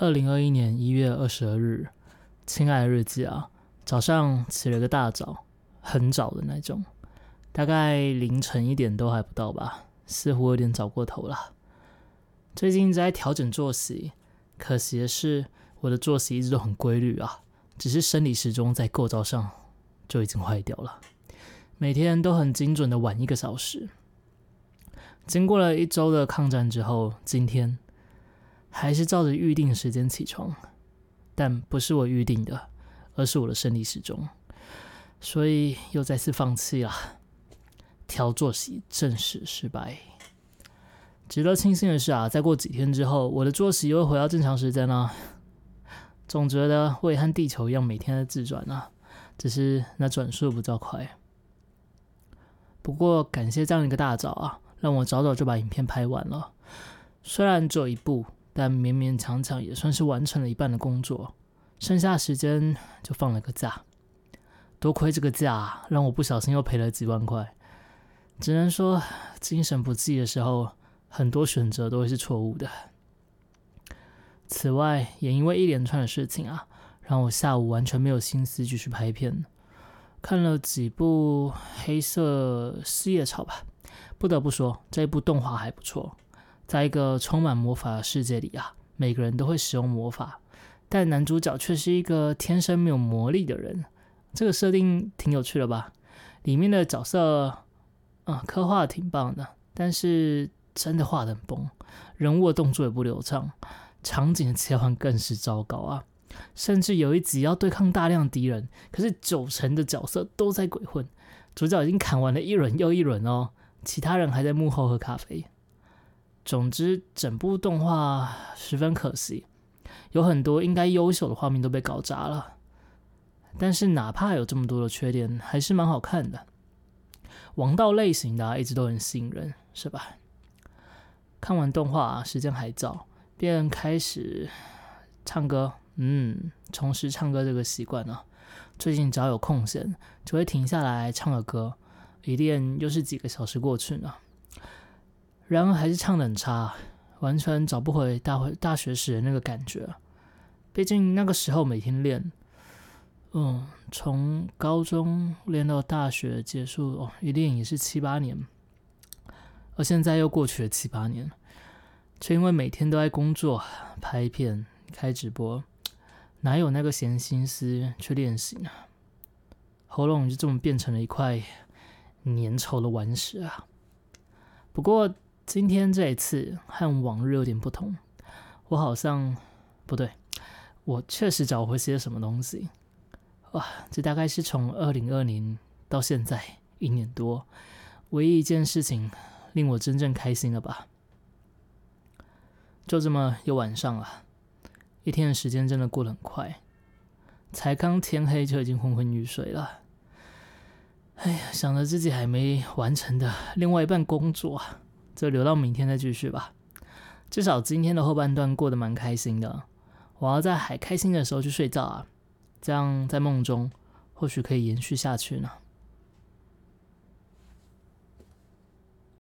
二零二一年一月二十二日，亲爱的日记啊，早上起了个大早，很早的那种，大概凌晨一点都还不到吧，似乎有点早过头了。最近在调整作息，可惜的是我的作息一直都很规律啊，只是生理时钟在构造上就已经坏掉了，每天都很精准的晚一个小时。经过了一周的抗战之后，今天。还是照着预定时间起床，但不是我预定的，而是我的生理时钟，所以又再次放弃了。调作息正式失败。值得庆幸的是啊，再过几天之后，我的作息又会回到正常时间了。总觉得我也和地球一样，每天在自转啊，只是那转速不较快。不过感谢这样一个大早啊，让我早早就把影片拍完了，虽然只有一部。但勉勉强强也算是完成了一半的工作，剩下时间就放了个假。多亏这个假，让我不小心又赔了几万块。只能说，精神不济的时候，很多选择都会是错误的。此外，也因为一连串的事情啊，让我下午完全没有心思继续拍片。看了几部黑色四叶草吧，不得不说，这一部动画还不错。在一个充满魔法的世界里啊，每个人都会使用魔法，但男主角却是一个天生没有魔力的人。这个设定挺有趣的吧？里面的角色，啊，刻画挺棒的，但是真的画的很崩，人物的动作也不流畅，场景的切换更是糟糕啊！甚至有一集要对抗大量敌人，可是九成的角色都在鬼混，主角已经砍完了一轮又一轮哦，其他人还在幕后喝咖啡。总之，整部动画十分可惜，有很多应该优秀的画面都被搞砸了。但是，哪怕有这么多的缺点，还是蛮好看的。王道类型的一直都很吸引人，是吧？看完动画，时间还早，便开始唱歌。嗯，重拾唱歌这个习惯呢，最近只要有空闲，就会停下来唱个歌，一练又是几个小时过去呢。然而还是唱的很差，完全找不回大会大学时的那个感觉。毕竟那个时候每天练，嗯，从高中练到大学结束，哦，一练也是七八年。而现在又过去了七八年，却因为每天都在工作、拍片、开直播，哪有那个闲心思去练习呢？喉咙就这么变成了一块粘稠的顽石啊！不过。今天这一次和往日有点不同，我好像不对，我确实找回些什么东西。哇，这大概是从二零二零到现在一年多，唯一一件事情令我真正开心了吧？就这么又晚上了，一天的时间真的过得很快，才刚天黑就已经昏昏欲睡了。哎呀，想着自己还没完成的另外一半工作啊！就留到明天再继续吧。至少今天的后半段过得蛮开心的。我要在还开心的时候去睡觉啊，这样在梦中或许可以延续下去呢。